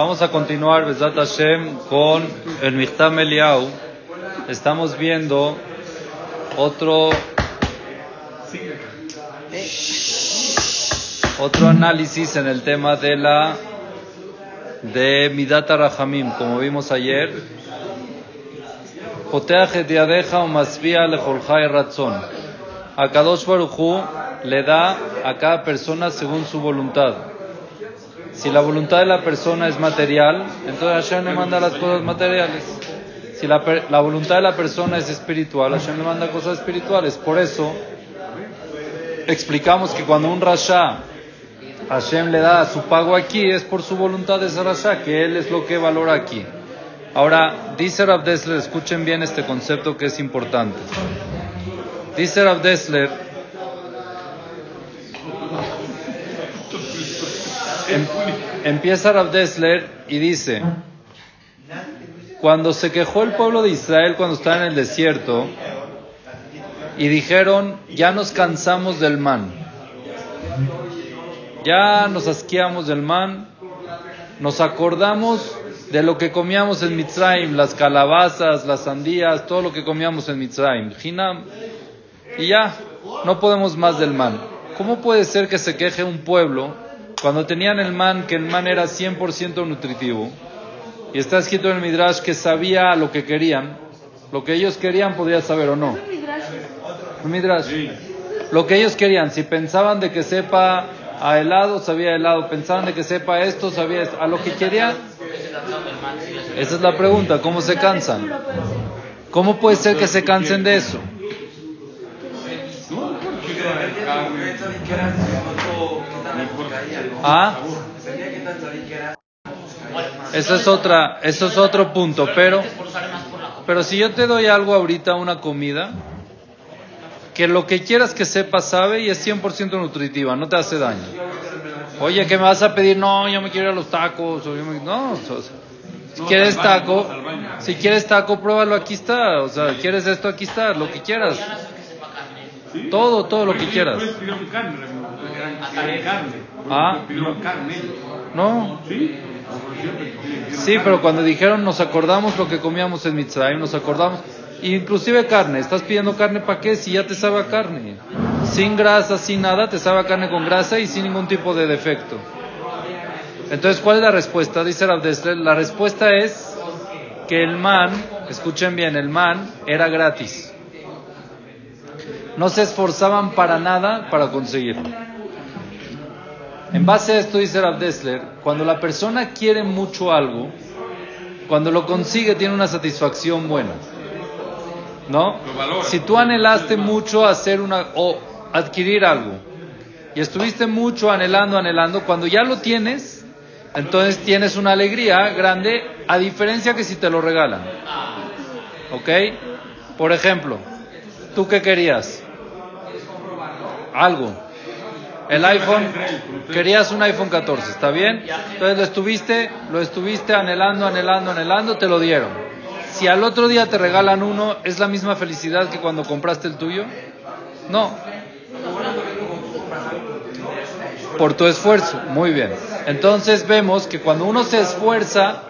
Vamos a continuar, Besat Hashem, con el Michtam Eliau. Estamos viendo otro otro análisis en el tema de la de Midata Rahamim, como vimos ayer. A Kadosh Baruchu le da a cada persona según su voluntad. Si la voluntad de la persona es material, entonces Hashem le manda las cosas materiales. Si la, la voluntad de la persona es espiritual, Hashem le manda cosas espirituales. Por eso explicamos que cuando un rasha Hashem le da su pago aquí, es por su voluntad de ese rasha, que él es lo que valora aquí. Ahora, dice Rav Dessler, escuchen bien este concepto que es importante. Dice Rav Dessler, empieza Rav Dessler y dice, cuando se quejó el pueblo de Israel cuando estaba en el desierto y dijeron, ya nos cansamos del man, ya nos asqueamos del man, nos acordamos de lo que comíamos en Mitzrayim, las calabazas, las sandías, todo lo que comíamos en Mitzrayim, y ya, no podemos más del man. ¿Cómo puede ser que se queje un pueblo cuando tenían el man, que el man era 100% nutritivo? Y está escrito en el Midrash que sabía lo que querían, lo que ellos querían podía saber o no. El Midrash. Lo que ellos querían, si pensaban de que sepa a helado, sabía helado, pensaban de que sepa esto, sabía esto. a lo que querían. Esa es la pregunta, ¿cómo se cansan? ¿Cómo puede ser que se cansen de eso? ¿Ah? Eso es otra, eso es otro punto, pero pero si yo te doy algo ahorita, una comida, que lo que quieras que sepa sabe y es 100% nutritiva, no te hace daño. Oye, ¿qué me vas a pedir? No, yo me quiero ir a los tacos. O yo me... No, si quieres taco, si quieres taco, pruébalo, aquí está. O sea, quieres esto, aquí está, lo que quieras. Todo, todo lo que quieras. Ah, no. Sí, pero cuando dijeron nos acordamos lo que comíamos en Mitzrayim, nos acordamos, inclusive carne, estás pidiendo carne para qué si ya te sabe a carne, sin grasa, sin nada, te sabe a carne con grasa y sin ningún tipo de defecto. Entonces, ¿cuál es la respuesta? Dice Rabdesler, la respuesta es que el man, escuchen bien, el man era gratis. No se esforzaban para nada para conseguirlo. En base a esto dice Rav Dessler, cuando la persona quiere mucho algo, cuando lo consigue tiene una satisfacción buena. ¿No? Si tú anhelaste mucho hacer una o adquirir algo y estuviste mucho anhelando, anhelando, cuando ya lo tienes, entonces tienes una alegría grande, a diferencia que si te lo regalan. ¿Ok? Por ejemplo, ¿tú qué querías? Algo el iPhone, querías un iPhone 14, ¿está bien? Entonces lo estuviste, lo estuviste anhelando, anhelando, anhelando, te lo dieron. Si al otro día te regalan uno, ¿es la misma felicidad que cuando compraste el tuyo? No. Por tu esfuerzo, muy bien. Entonces vemos que cuando uno se esfuerza,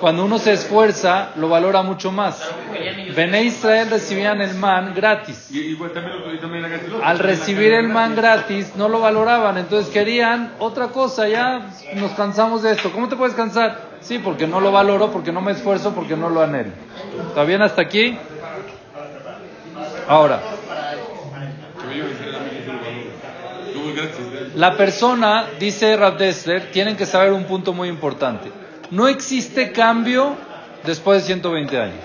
cuando uno se esfuerza, lo valora mucho más. Bene Israel recibían el man gratis. Al recibir el man gratis, no lo valoraban, entonces querían otra cosa. Ya nos cansamos de esto. ¿Cómo te puedes cansar? Sí, porque no lo valoro, porque no me esfuerzo, porque no lo anhelo. ¿Está bien hasta aquí? Ahora. La persona, dice Rav Dessler, tienen que saber un punto muy importante no existe cambio después de 120 años.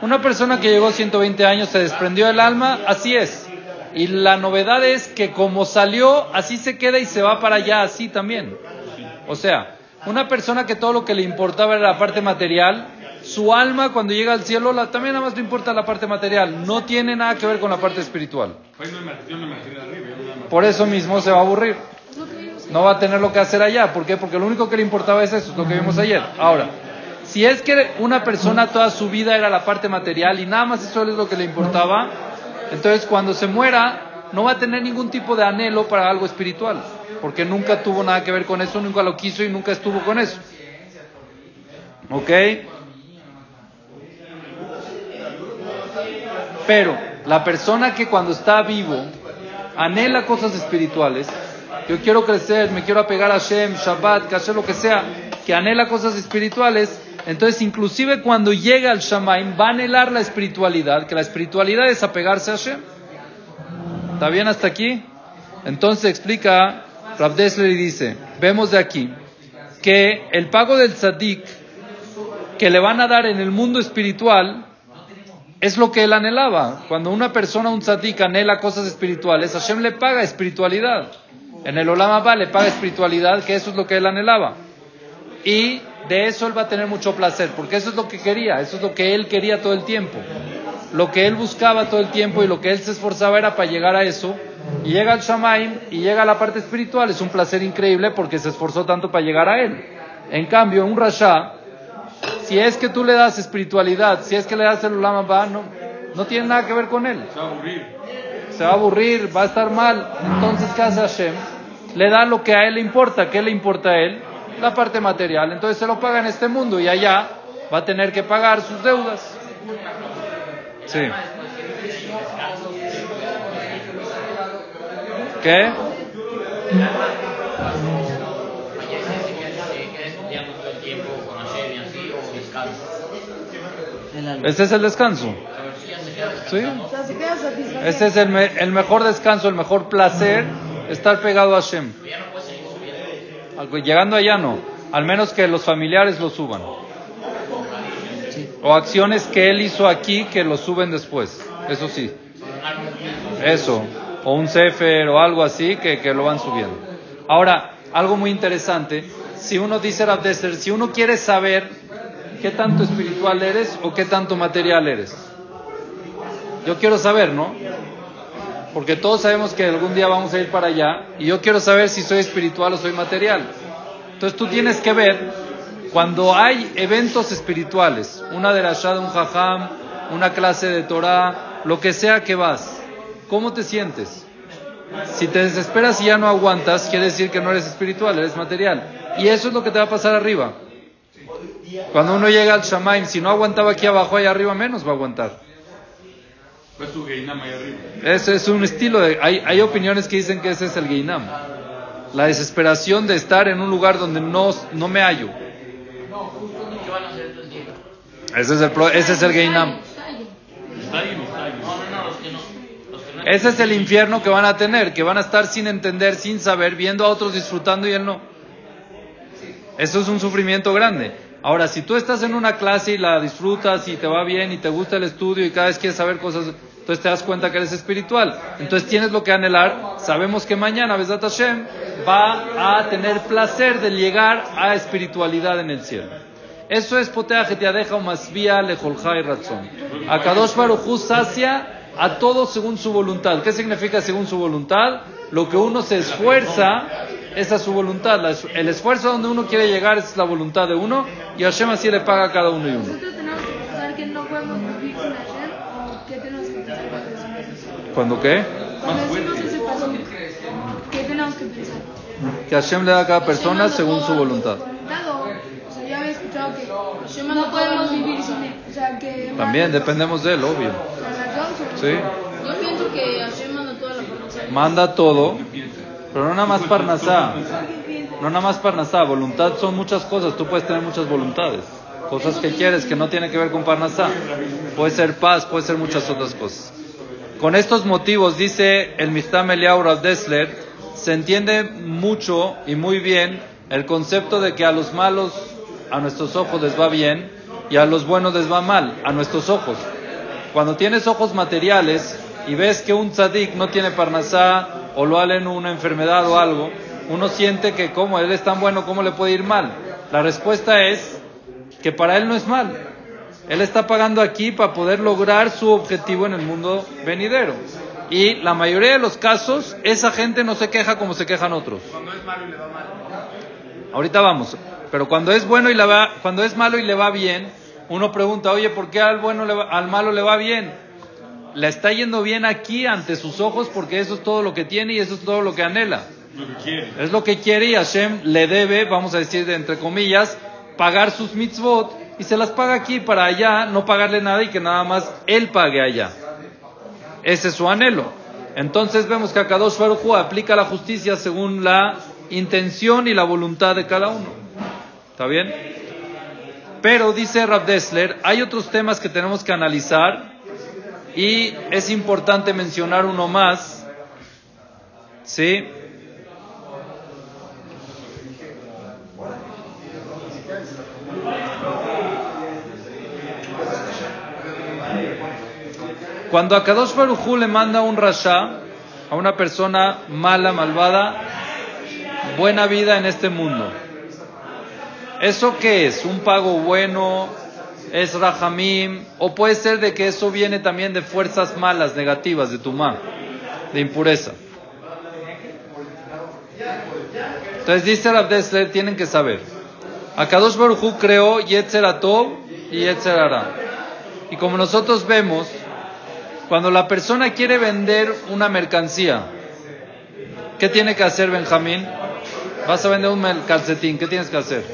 Una persona que llegó a 120 años se desprendió del alma, así es. Y la novedad es que como salió, así se queda y se va para allá, así también. O sea, una persona que todo lo que le importaba era la parte material, su alma cuando llega al cielo la, también nada más le importa la parte material, no tiene nada que ver con la parte espiritual. Por eso mismo se va a aburrir no va a tener lo que hacer allá. ¿Por qué? Porque lo único que le importaba es eso, lo que vimos ayer. Ahora, si es que una persona toda su vida era la parte material y nada más eso es lo que le importaba, entonces cuando se muera no va a tener ningún tipo de anhelo para algo espiritual, porque nunca tuvo nada que ver con eso, nunca lo quiso y nunca estuvo con eso. ¿Ok? Pero la persona que cuando está vivo anhela cosas espirituales, yo quiero crecer, me quiero apegar a Hashem, Shabbat, Kasher, lo que sea, que anhela cosas espirituales, entonces inclusive cuando llega al Shamaim va a anhelar la espiritualidad, que la espiritualidad es apegarse a Hashem. ¿Está bien hasta aquí? Entonces explica Rav y dice, vemos de aquí que el pago del tzadik que le van a dar en el mundo espiritual es lo que él anhelaba. Cuando una persona, un tzadik, anhela cosas espirituales, Hashem le paga espiritualidad. En el Olam Abba le paga espiritualidad, que eso es lo que él anhelaba. Y de eso él va a tener mucho placer, porque eso es lo que quería, eso es lo que él quería todo el tiempo. Lo que él buscaba todo el tiempo y lo que él se esforzaba era para llegar a eso. Y llega al Shamaim y llega a la parte espiritual, es un placer increíble porque se esforzó tanto para llegar a él. En cambio, un Rasha, si es que tú le das espiritualidad, si es que le das el Olam Abba, no, no tiene nada que ver con él. Se va a aburrir. Va a aburrir, va a estar mal. Entonces, ¿qué hace Hashem? Le da lo que a él le importa. ¿Qué le importa a él? La parte material. Entonces se lo paga en este mundo y allá va a tener que pagar sus deudas. Sí. ¿Qué? Ese es el descanso. ¿Sí? Ese es el, me- el mejor descanso, el mejor placer, estar pegado a Hashem. Llegando allá no, al menos que los familiares lo suban. O acciones que él hizo aquí que lo suben después. Eso sí. Eso. O un Sefer o algo así que, que lo van subiendo. Ahora, algo muy interesante. Si uno dice Rav Dessler, si uno quiere saber qué tanto espiritual eres o qué tanto material eres. Yo quiero saber, ¿no? Porque todos sabemos que algún día vamos a ir para allá y yo quiero saber si soy espiritual o soy material. Entonces tú tienes que ver cuando hay eventos espirituales, una derashá de un jajam, una clase de Torah, lo que sea que vas, ¿cómo te sientes? Si te desesperas y ya no aguantas, quiere decir que no eres espiritual, eres material. Y eso es lo que te va a pasar arriba. Cuando uno llega al Shamaim, si no aguantaba aquí abajo, allá arriba menos va a aguantar. Pues su Geinam ahí arriba. Ese es un estilo de... Hay, hay opiniones que dicen que ese es el Geinam. La desesperación de estar en un lugar donde no, no me hallo. Ese es el, pro- ese es el Geinam. Ese es el infierno que van a tener, que van a estar sin entender, sin saber, viendo a otros disfrutando y él no. Eso es un sufrimiento grande. Ahora, si tú estás en una clase y la disfrutas y te va bien y te gusta el estudio y cada vez quieres saber cosas, entonces te das cuenta que eres espiritual. Entonces tienes lo que anhelar. Sabemos que mañana, Besat Hashem, va a tener placer de llegar a espiritualidad en el cielo. Eso es potea deja umasvia lejolja y razón. A Kadosh Baruj sacia a todo según su voluntad. ¿Qué significa según su voluntad? Lo que uno se esfuerza es a su voluntad. El esfuerzo donde uno quiere llegar es la voluntad de uno y Hashem así le paga a cada uno y uno. ¿Cuándo qué? ¿qué tenemos que pensar? Que Hashem le da a cada persona según su voluntad. no podemos vivir sin él. O sea, que También dependemos de él, obvio. ¿Sí? Yo pienso que Hashem manda toda la. Manda todo, pero no nada más parnasá. No nada más parnasá. Voluntad son muchas cosas. Tú puedes tener muchas voluntades. Cosas que quieres que no tienen que ver con parnasá. Puede ser paz, puede ser muchas otras cosas. Con estos motivos, dice el Mistam Eliyahu Rav Dessler, se entiende mucho y muy bien el concepto de que a los malos, a nuestros ojos les va bien y a los buenos les va mal, a nuestros ojos. Cuando tienes ojos materiales y ves que un tzadik no tiene parnasá o lo en una enfermedad o algo, uno siente que como él es tan bueno, ¿cómo le puede ir mal? La respuesta es que para él no es mal. Él está pagando aquí para poder lograr su objetivo en el mundo venidero. Y la mayoría de los casos, esa gente no se queja como se quejan otros. Cuando es malo y le va mal. Ahorita vamos. Pero cuando es bueno y le va, cuando es malo y le va bien, uno pregunta, oye, ¿por qué al bueno le va- al malo le va bien? Le está yendo bien aquí ante sus ojos porque eso es todo lo que tiene y eso es todo lo que anhela. Lo que quiere. Es lo que quiere y Hashem le debe, vamos a decir de entre comillas, pagar sus mitzvot y se las paga aquí para allá no pagarle nada y que nada más él pague allá. Ese es su anhelo. Entonces vemos que Akadosh Baruj aplica la justicia según la intención y la voluntad de cada uno. ¿Está bien? Pero dice Rav Dessler, hay otros temas que tenemos que analizar y es importante mencionar uno más. ¿Sí? Cuando a Kadosh Barujú le manda un rasha a una persona mala, malvada, buena vida en este mundo. ¿Eso qué es? ¿Un pago bueno? ¿Es rahamim? ¿O puede ser de que eso viene también de fuerzas malas, negativas, de tumá, de impureza? Entonces dice Rav tienen que saber. Akadosh Baruj creó Yetzer y Yetzer Y como nosotros vemos, cuando la persona quiere vender una mercancía, ¿qué tiene que hacer Benjamín? Vas a vender un calcetín, ¿qué tienes que hacer?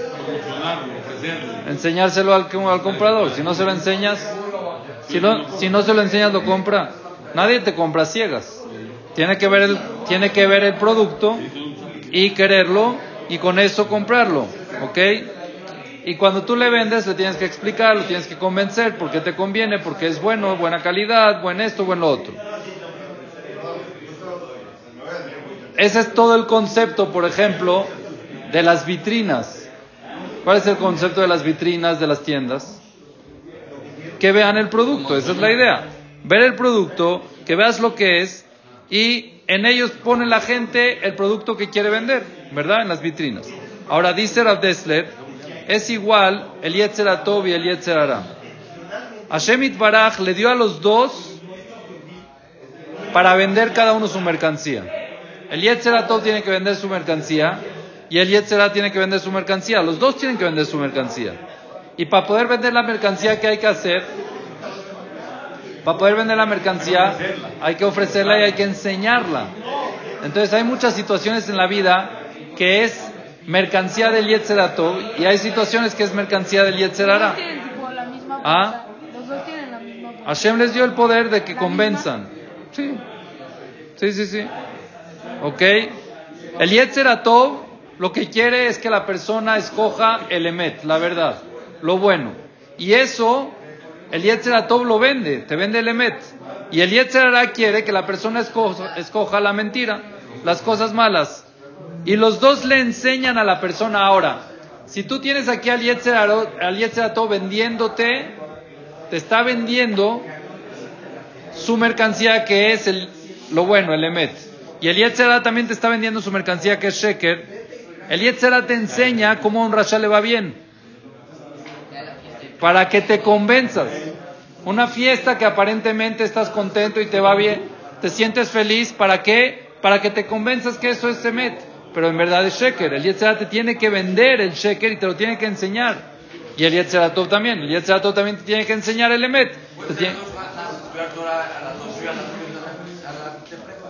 Enseñárselo al, al comprador. Si no se lo enseñas, si no, si no se lo enseñas, lo compra. Nadie te compra ciegas. Tiene que ver el, tiene que ver el producto y quererlo y con eso comprarlo. ¿Ok? Y cuando tú le vendes, le tienes que explicar, lo tienes que convencer, porque te conviene, porque es bueno, buena calidad, buen esto, buen lo otro. Ese es todo el concepto, por ejemplo, de las vitrinas. ¿Cuál es el concepto de las vitrinas de las tiendas? Que vean el producto, esa es la idea. Ver el producto, que veas lo que es y en ellos pone la gente el producto que quiere vender, ¿verdad? En las vitrinas. Ahora dice Rav Dessler es igual el Yetzer y el Yetzer Ara. Hashem Baraj le dio a los dos para vender cada uno su mercancía. El Yetzer tiene que vender su mercancía y el Yetzer tiene que vender su mercancía. Los dos tienen que vender su mercancía. Y para poder vender la mercancía, ¿qué hay que hacer? Para poder vender la mercancía hay que ofrecerla y hay que enseñarla. Entonces hay muchas situaciones en la vida que es mercancía del Yetzerato y hay situaciones que es mercancía del Yetzerara. ¿Ah? Hashem les dio el poder de que convenzan. Sí, sí, sí, sí. ¿Ok? El Yetzerato lo que quiere es que la persona escoja el Emet, la verdad, lo bueno. Y eso, el Yetzerato lo vende, te vende el Emet. Y el Yetzerara quiere que la persona escoja, la mentira, las cosas malas. Y los dos le enseñan a la persona ahora. Si tú tienes aquí al Yetzerato vendiéndote, te está vendiendo su mercancía que es el, lo bueno, el Emet. Y el Yetzerato también te está vendiendo su mercancía que es Sheker. El Yetzerato te enseña cómo un Rasha le va bien. Para que te convenzas. Una fiesta que aparentemente estás contento y te va bien, te sientes feliz, ¿para qué? Para que te convenzas que eso es Emet pero en verdad es sheker. El Yetzerat te tiene que vender el sheker y te lo tiene que enseñar. Y el Yetzeratov también. El Yetzeratov también te tiene que enseñar el Emet.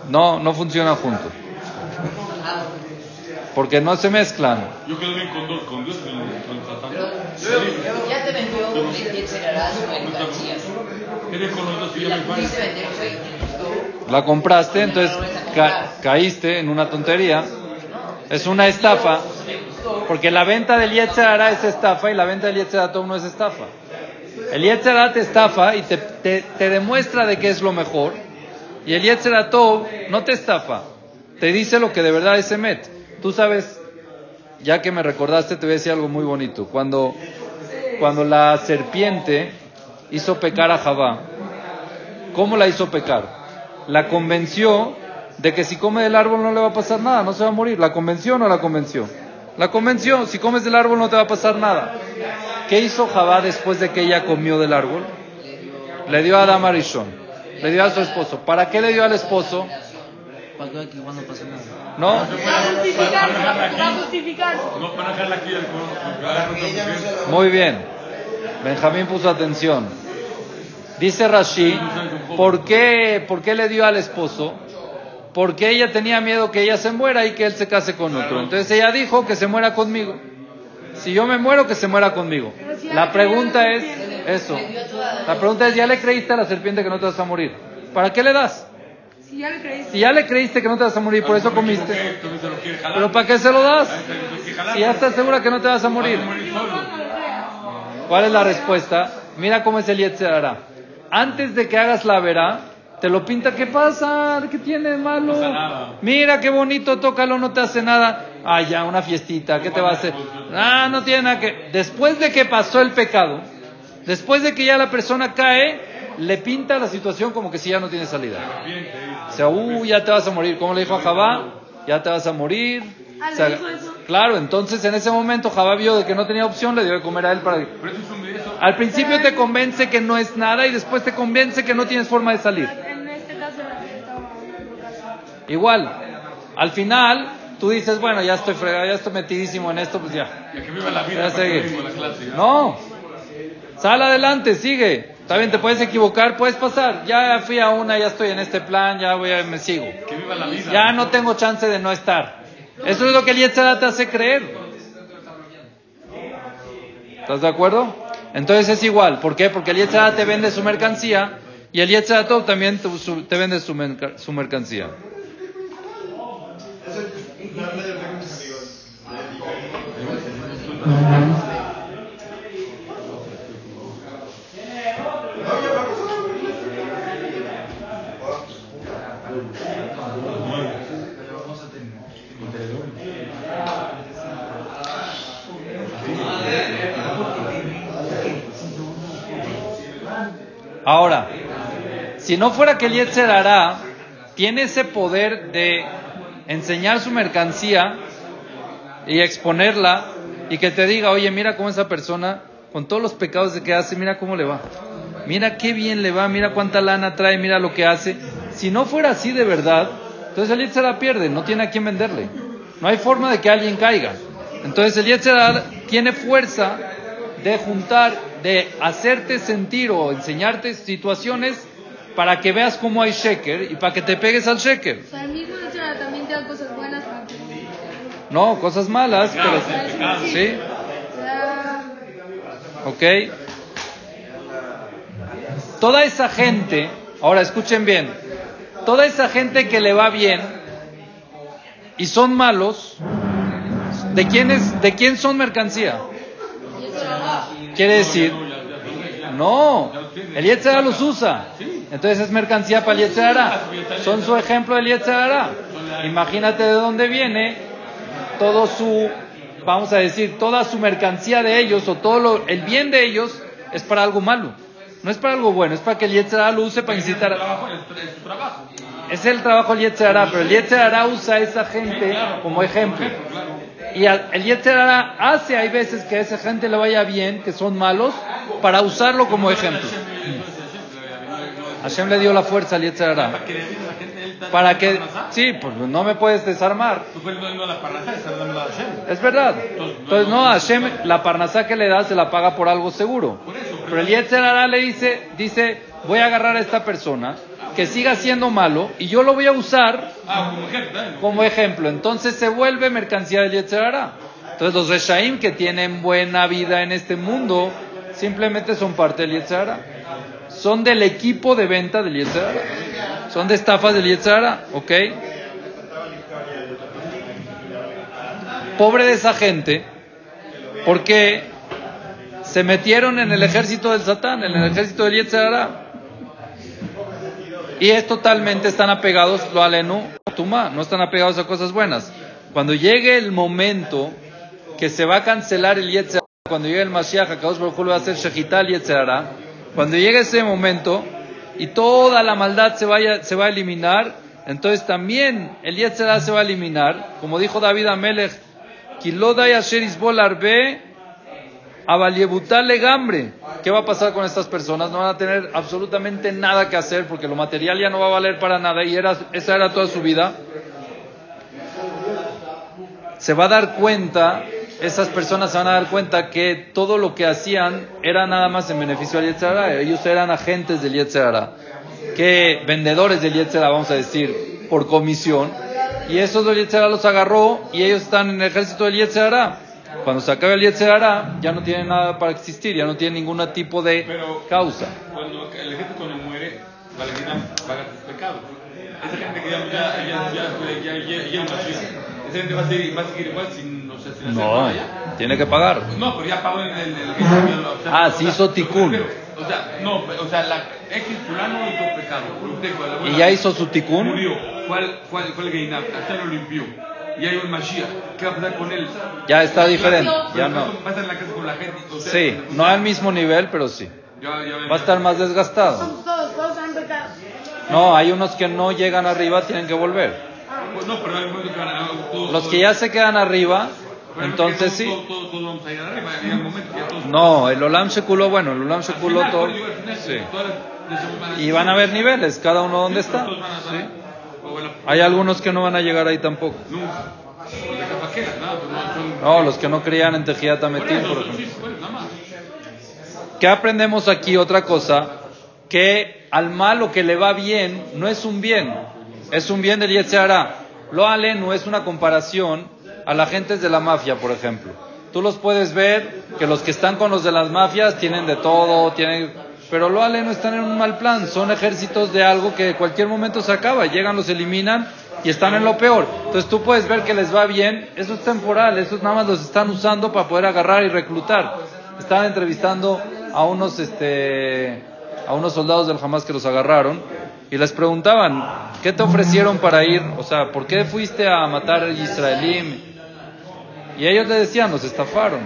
No, no funciona juntos. Porque no se mezclan. Yo quedo bien con, dos, con Dios y con Satán. Ya te vendió el La compraste, entonces caíste en una tontería. Es una estafa, porque la venta del Yetzerara es estafa y la venta del Yetzeratov no es estafa. El Yetzerara te estafa y te, te, demuestra de qué es lo mejor, y el Yetzeratov no te estafa, te dice lo que de verdad es Emet. Tú sabes, ya que me recordaste, te voy a decir algo muy bonito. Cuando, cuando la serpiente hizo pecar a Javá, ¿cómo la hizo pecar? La convenció de que si come del árbol no le va a pasar nada, no se va a morir. ¿La convenció o no la convenció? La convenció, si comes del árbol no te va a pasar nada. ¿Qué hizo Jabá después de que ella comió del árbol? Le dio a Adam Arishon, le dio a su esposo. ¿Para qué le dio al esposo? ¿No? Muy bien. Benjamín puso atención. Dice Rashi, ¿por qué, ¿por qué le dio al esposo? porque ella tenía miedo que ella se muera y que él se case con otro. Entonces ella dijo que se muera conmigo. Si yo me muero, que se muera conmigo. La pregunta es eso. La pregunta es, ¿ya le creíste a la serpiente que no te vas a morir? ¿Para qué le das? Si ya le creíste. Si ya le creíste que no te vas a morir, por eso comiste. ¿Pero para qué se lo das? Si ya estás segura que no te vas a morir. ¿Cuál es la respuesta? Mira cómo es el Yetzerara. Antes de que hagas la verá, te lo pinta, ¿qué pasa? ¿Qué tiene de malo? Mira qué bonito, tócalo, no te hace nada. Ah, ya, una fiestita, ¿qué te va a hacer? Ah, no tiene nada que... Después de que pasó el pecado, después de que ya la persona cae, le pinta la situación como que si ya no tiene salida. O sea, uh, ya te vas a morir. ¿Cómo le dijo a Jabá? Ya te vas a morir. Ah, O sea, ¿le dijo eso? claro, entonces en ese momento Jabá vio de que no tenía opción, le dio de comer a él para... Al principio te convence que no es nada y después te convence que no tienes forma de salir. En este. Igual, al final tú dices, bueno, ya estoy fregado, ya estoy metidísimo en esto, pues ya. Que viva la Ya vida. la clase. No, sal adelante, sigue. Está bien, te puedes equivocar, puedes pasar. Ya fui a una, ya estoy en este plan, ya voy a, me sigo. Que viva la vida. Ya no tengo chance de no estar. Eso es lo que el Yetzirah te hace creer. ¿Estás de acuerdo? Entonces es igual. ¿Por qué? Porque el Yetzirah te vende su mercancía y el Yetzirah también te, su- te vende su, merca- su mercancía. Ahora, si no fuera que el Yetzer tiene ese poder de enseñar su mercancía y exponerla y que te diga, oye, mira cómo esa persona, con todos los pecados de que hace, mira cómo le va. Mira qué bien le va, mira cuánta lana trae, mira lo que hace. Si no fuera así de verdad, entonces el Yetzer Hará pierde, no tiene a quién venderle. No hay forma de que alguien caiga. Entonces el Yetzer tiene fuerza de juntar, de hacerte sentir o enseñarte situaciones para que veas cómo hay sheker y para que te pegues al sheker. O sea, el mismo hecho también te da cosas buenas. No, cosas malas, pero sí, ok. Toda esa gente, ahora escuchen bien, toda esa gente que le va bien y son malos, ¿de quién, es, de quién son mercancía? Quiere decir, no, el Yetzirah los usa. Entonces es mercancía para el Yetzirah. Son su ejemplo del Yetzirah. Imagínate de dónde viene todo su, vamos a decir, toda su mercancía de ellos o todo lo- el bien de ellos es para algo malo. No es para algo bueno, es para que el Yetzirah lo use para incitar. es el trabajo del Yetzirah, pero el Yetzirah usa a esa gente como ejemplo. Y el Yetzirah hace, hay veces que a esa gente le vaya bien, que son malos, para usarlo como ejemplo. Hashem le dio la fuerza al Yetzirah. Que le dice a la gente, él está Para que, sí, pues no me puedes desarmar. Es verdad. Entonces, no, Hashem, la parnasá que le da se la paga por algo seguro. Pero el Yetzer Hará le dice, dice, voy a agarrar a esta persona que siga siendo malo y yo lo voy a usar Ah, como ejemplo, ¿eh? como ejemplo. Entonces se vuelve mercancía del Yetzer Hará. Entonces los Reshaim que tienen buena vida en este mundo simplemente son parte del Yetzer Hará. Son del equipo de venta del Yetzer Hará. Son de estafas del Yetzer Hará, ¿ok? Pobre de esa gente, porque se metieron en el ejército del Satán, en el ejército del Yetzer Hará. Y es totalmente, están apegados, lo alenu, tuma, no están apegados a cosas buenas. Cuando llegue el momento que se va a cancelar el Yetzer Hará, cuando llegue el Mashiach, Akadosh Baruj va a hacer Shechital Yetzer Hará, cuando llegue ese momento y toda la maldad se, vaya, se va a eliminar, entonces también el Yetzer Hará se va a eliminar, como dijo David Amelech, Kilodai Asher Isbol Arbe, Avaliebutal Legambre. ¿Qué va a pasar con estas personas? No van a tener absolutamente nada que hacer porque lo material ya no va a valer para nada y era, esa era toda su vida. Se va a dar cuenta, esas personas se van a dar cuenta que todo lo que hacían era nada más en beneficio del Yetzirah. Ellos eran agentes del Yetzirah, que vendedores del Yetzirah, vamos a decir, por comisión. Y esos del Yetzirah los agarró y ellos están en el ejército del Yetzirah. Cuando se acaba el Yetzerara, ya no tiene nada para existir, ya no tiene ningún tipo de Pero- causa. Cuando la gente cuando muere, la paga sus pecados. Esa gente que ya, ya, ya, ya, esa gente va a seguir, va a seguir igual sin, hacer No, nada tiene que pagar. No, pero ya pagó el, el, Ah, sí hizo pero, O sea, no, o sea, la X fulano hizo pecado. ¿Y ya hizo su tikkun? Murió. ¿Cuál, cuál, cuál Geinab? Hasta lo limpió. Y hay un Mashiach. ¿Qué va a pasar con él? Ya está diferente, ya no. eso Pasa en la casa con la gente. o sea, Sí, no al mismo nivel, pero sí. Ya, ya ven. Va a estar más desgastado. Somos todos, todos han pecado. No, hay unos que no llegan arriba, tienen que volver. Pues No, pero hay un momento que van a. todos- Los que ya se quedan arriba, Pero entonces sí. Que. No, el Olam Shekuló, bueno, el Olam Shekuló todo. Sí. Y van a haber niveles, cada uno donde está. Todos van a Sí. Hay algunos que no van a llegar ahí tampoco. No los que no creían en Tametín, eso, por ejemplo. pues. ¿Qué aprendemos aquí? Otra cosa, que al malo que le va bien no es un bien, es un bien del Yetzirah. Lo alenu es una comparación a la gente de la mafia, por ejemplo. Tú los puedes ver que los que están con los de las mafias tienen de todo, tienen, pero lo alenu están en un mal plan, son ejércitos de algo que en cualquier momento se acaba, llegan, los eliminan y están en lo peor. Entonces tú puedes ver que les va bien, eso es temporal, eso nada más los están usando para poder agarrar y reclutar. Estaban entrevistando a unos este a unos soldados del Hamas que los agarraron y les preguntaban, ¿qué te ofrecieron para ir? O sea, ¿por qué fuiste a matar al israelí? Y ellos le decían, nos estafaron.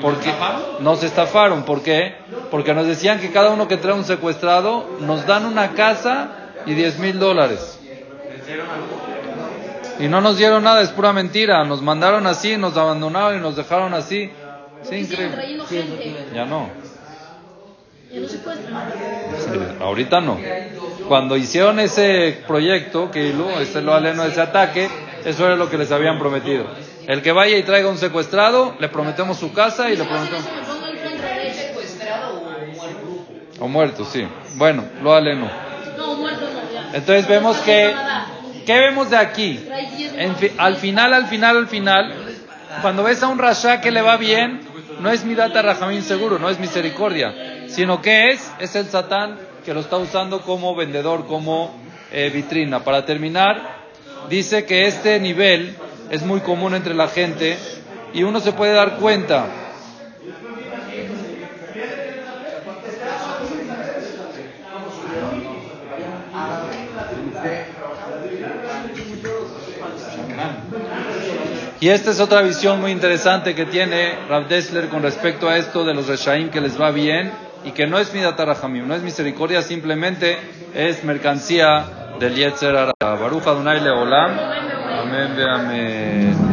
Porque nos estafaron, ¿por qué? Porque nos decían que cada uno que trae un secuestrado nos dan una casa y 10 mil dólares. Y no nos dieron nada, es pura mentira. Nos mandaron así, nos abandonaron y nos dejaron así. Sí, increíble. Ya no. Ya no secuestran. Sí, ahorita no. Cuando hicieron ese proyecto, que lo, ese lo aleno, ese ataque, eso era lo que les habían prometido. El que vaya y traiga un secuestrado, le prometemos su casa y le prometemos. Me pongo en contra de ¿Es eso. secuestrado o muerto? O muerto, sí. Bueno, lo aleno. Entonces vemos que. ¿Qué vemos de aquí? En fi- al final, al final, al final, cuando ves a un rasha que le va bien, no es mirata rajamín seguro, no es misericordia, sino que es, es el satán que lo está usando como vendedor, como eh, vitrina. Para terminar, dice que este nivel es muy común entre la gente y uno se puede dar cuenta. Y esta es otra visión muy interesante que tiene Rav Dessler con respecto a esto de los Reshaim que les va bien y que no es Midatarajamim, no es misericordia, simplemente es mercancía del Yetzer Hara. Baruch Adonai Leolam. Amén, amén.